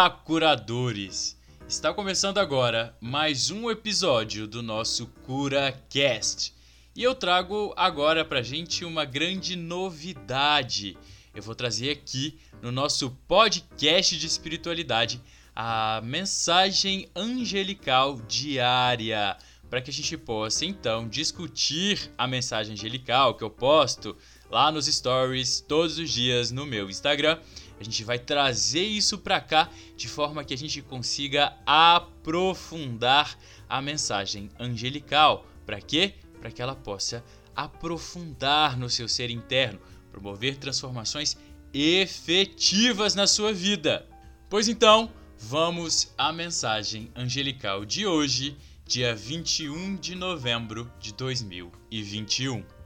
Olá, curadores! Está começando agora mais um episódio do nosso CuraCast. E eu trago agora pra gente uma grande novidade. Eu vou trazer aqui no nosso podcast de espiritualidade a mensagem angelical diária, para que a gente possa então discutir a mensagem angelical que eu posto lá nos stories todos os dias no meu Instagram. A gente vai trazer isso para cá de forma que a gente consiga aprofundar a mensagem angelical. Para quê? Para que ela possa aprofundar no seu ser interno, promover transformações efetivas na sua vida. Pois então, vamos à mensagem angelical de hoje, dia 21 de novembro de 2021.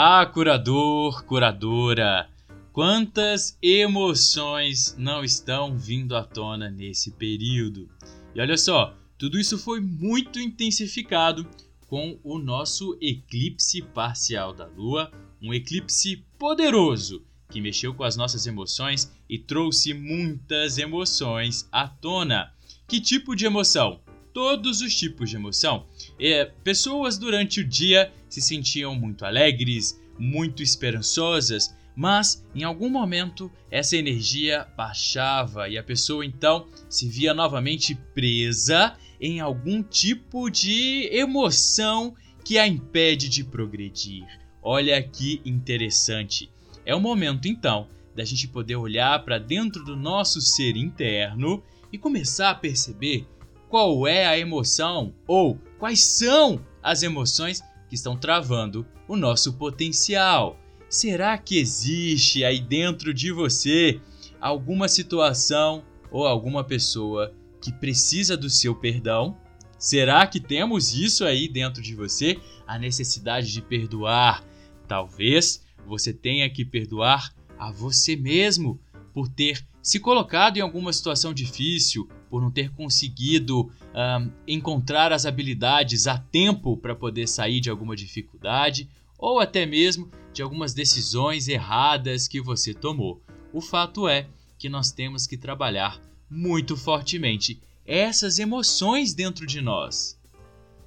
Ah, curador, curadora, quantas emoções não estão vindo à tona nesse período? E olha só, tudo isso foi muito intensificado com o nosso eclipse parcial da Lua, um eclipse poderoso que mexeu com as nossas emoções e trouxe muitas emoções à tona. Que tipo de emoção? Todos os tipos de emoção. É, pessoas durante o dia se sentiam muito alegres, muito esperançosas, mas em algum momento essa energia baixava e a pessoa então se via novamente presa em algum tipo de emoção que a impede de progredir. Olha que interessante. É o momento então da gente poder olhar para dentro do nosso ser interno e começar a perceber qual é a emoção ou quais são as emoções que estão travando o nosso potencial. Será que existe aí dentro de você alguma situação ou alguma pessoa que precisa do seu perdão? Será que temos isso aí dentro de você? A necessidade de perdoar. Talvez você tenha que perdoar a você mesmo por ter se colocado em alguma situação difícil, por não ter conseguido um, encontrar as habilidades a tempo para poder sair de alguma dificuldade ou até mesmo de algumas decisões erradas que você tomou. O fato é que nós temos que trabalhar muito fortemente essas emoções dentro de nós.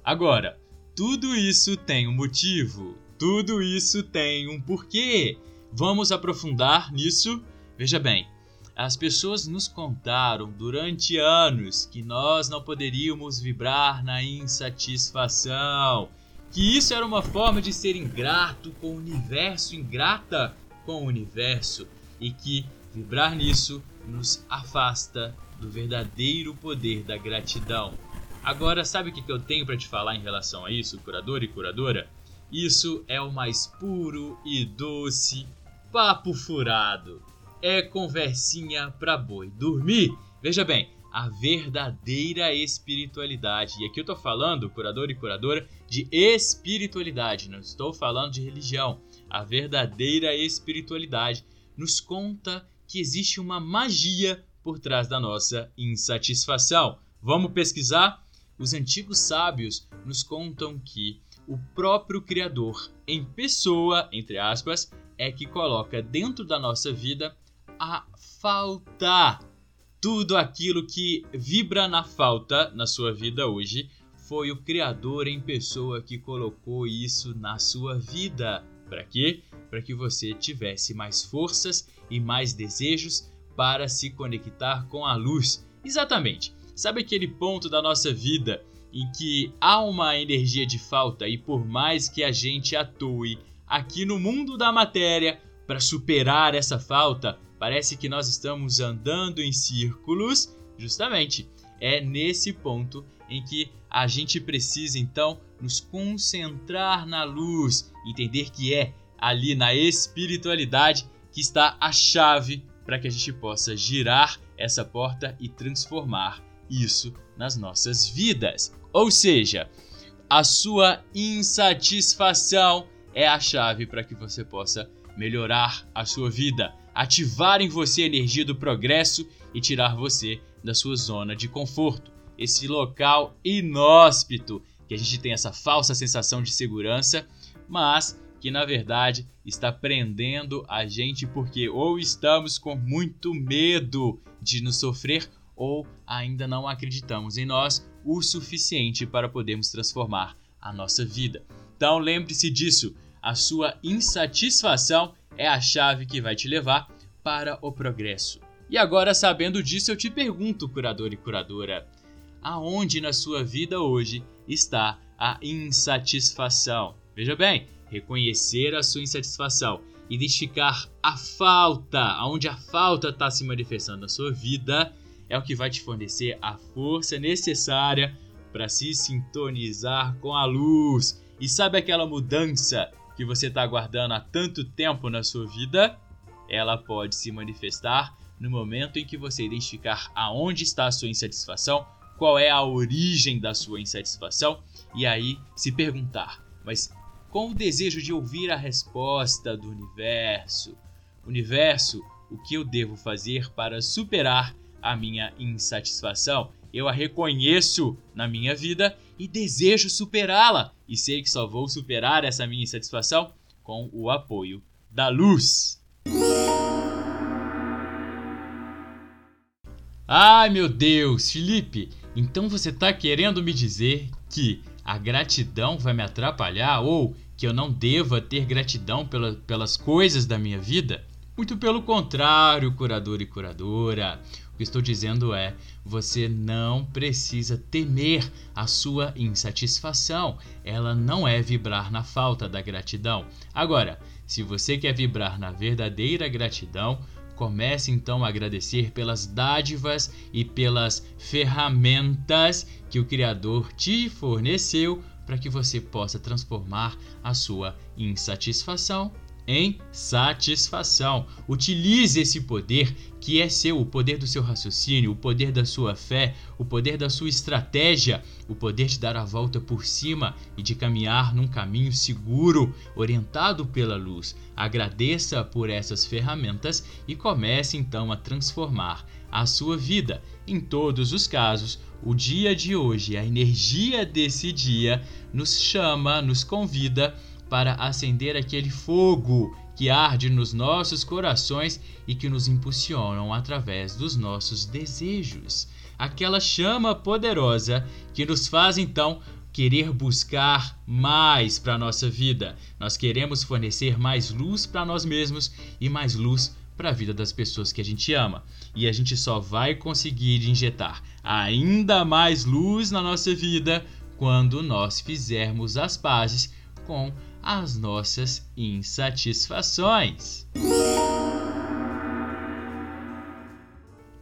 Agora, tudo isso tem um motivo, tudo isso tem um porquê. Vamos aprofundar nisso? Veja bem, as pessoas nos contaram durante anos que nós não poderíamos vibrar na insatisfação, que isso era uma forma de ser ingrato com o universo, ingrata com o universo, e que vibrar nisso nos afasta do verdadeiro poder da gratidão. Agora, sabe o que eu tenho para te falar em relação a isso, curador e curadora? Isso é o mais puro e doce papo furado é conversinha pra boi dormir. Veja bem, a verdadeira espiritualidade. E aqui eu tô falando, curador e curadora, de espiritualidade, não estou falando de religião. A verdadeira espiritualidade nos conta que existe uma magia por trás da nossa insatisfação. Vamos pesquisar? Os antigos sábios nos contam que o próprio Criador, em pessoa, entre aspas, é que coloca dentro da nossa vida a falta. Tudo aquilo que vibra na falta na sua vida hoje foi o Criador em pessoa que colocou isso na sua vida. Para quê? Para que você tivesse mais forças e mais desejos para se conectar com a luz. Exatamente. Sabe aquele ponto da nossa vida em que há uma energia de falta e por mais que a gente atue aqui no mundo da matéria para superar essa falta, Parece que nós estamos andando em círculos, justamente. É nesse ponto em que a gente precisa então nos concentrar na luz, entender que é ali na espiritualidade que está a chave para que a gente possa girar essa porta e transformar isso nas nossas vidas. Ou seja, a sua insatisfação é a chave para que você possa melhorar a sua vida ativar em você a energia do progresso e tirar você da sua zona de conforto, esse local inóspito que a gente tem essa falsa sensação de segurança, mas que na verdade está prendendo a gente porque ou estamos com muito medo de nos sofrer ou ainda não acreditamos em nós o suficiente para podermos transformar a nossa vida. Então lembre-se disso, a sua insatisfação é a chave que vai te levar para o progresso. E agora, sabendo disso, eu te pergunto, curador e curadora, aonde na sua vida hoje está a insatisfação? Veja bem, reconhecer a sua insatisfação, identificar a falta, aonde a falta está se manifestando na sua vida, é o que vai te fornecer a força necessária para se sintonizar com a luz. E sabe aquela mudança que você está aguardando há tanto tempo na sua vida? Ela pode se manifestar no momento em que você identificar aonde está a sua insatisfação, qual é a origem da sua insatisfação e aí se perguntar: mas com o desejo de ouvir a resposta do universo. Universo, o que eu devo fazer para superar a minha insatisfação? Eu a reconheço na minha vida e desejo superá-la, e sei que só vou superar essa minha insatisfação com o apoio da luz. Ai meu Deus, Felipe, então você está querendo me dizer que a gratidão vai me atrapalhar ou que eu não deva ter gratidão pela, pelas coisas da minha vida? Muito pelo contrário, curador e curadora. O que estou dizendo é: você não precisa temer a sua insatisfação. Ela não é vibrar na falta da gratidão. Agora, se você quer vibrar na verdadeira gratidão, Comece então a agradecer pelas dádivas e pelas ferramentas que o Criador te forneceu para que você possa transformar a sua insatisfação em satisfação. Utilize esse poder que é seu, o poder do seu raciocínio, o poder da sua fé, o poder da sua estratégia, o poder de dar a volta por cima e de caminhar num caminho seguro, orientado pela luz. Agradeça por essas ferramentas e comece então a transformar a sua vida. Em todos os casos, o dia de hoje, a energia desse dia nos chama, nos convida para acender aquele fogo que arde nos nossos corações e que nos impulsionam através dos nossos desejos. Aquela chama poderosa que nos faz então querer buscar mais para a nossa vida. Nós queremos fornecer mais luz para nós mesmos e mais luz para a vida das pessoas que a gente ama. E a gente só vai conseguir injetar ainda mais luz na nossa vida quando nós fizermos as pazes com as nossas insatisfações.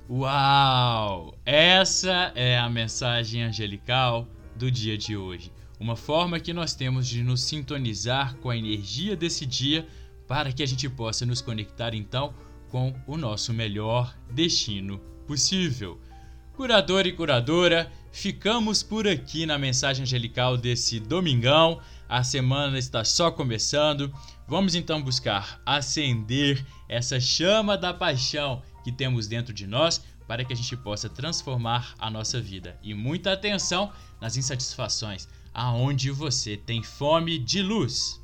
Uau! Essa é a mensagem angelical do dia de hoje. Uma forma que nós temos de nos sintonizar com a energia desse dia para que a gente possa nos conectar então com o nosso melhor destino possível. Curador e curadora, ficamos por aqui na mensagem angelical desse domingão. A semana está só começando. Vamos então buscar acender essa chama da paixão que temos dentro de nós para que a gente possa transformar a nossa vida. E muita atenção nas insatisfações, aonde você tem fome de luz.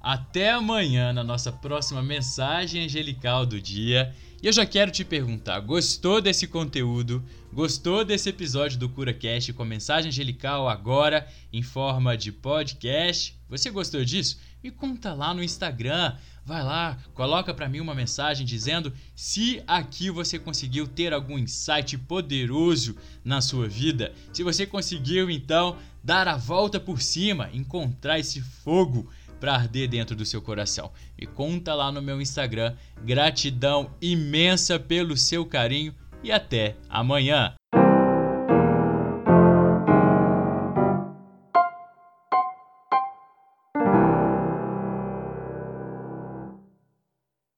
Até amanhã na nossa próxima mensagem angelical do dia. E eu já quero te perguntar: gostou desse conteúdo? Gostou desse episódio do CuraCast com a mensagem angelical agora em forma de podcast? Você gostou disso? Me conta lá no Instagram. Vai lá, coloca para mim uma mensagem dizendo se aqui você conseguiu ter algum insight poderoso na sua vida. Se você conseguiu então dar a volta por cima, encontrar esse fogo para arder dentro do seu coração. Me conta lá no meu Instagram. Gratidão imensa pelo seu carinho e até amanhã.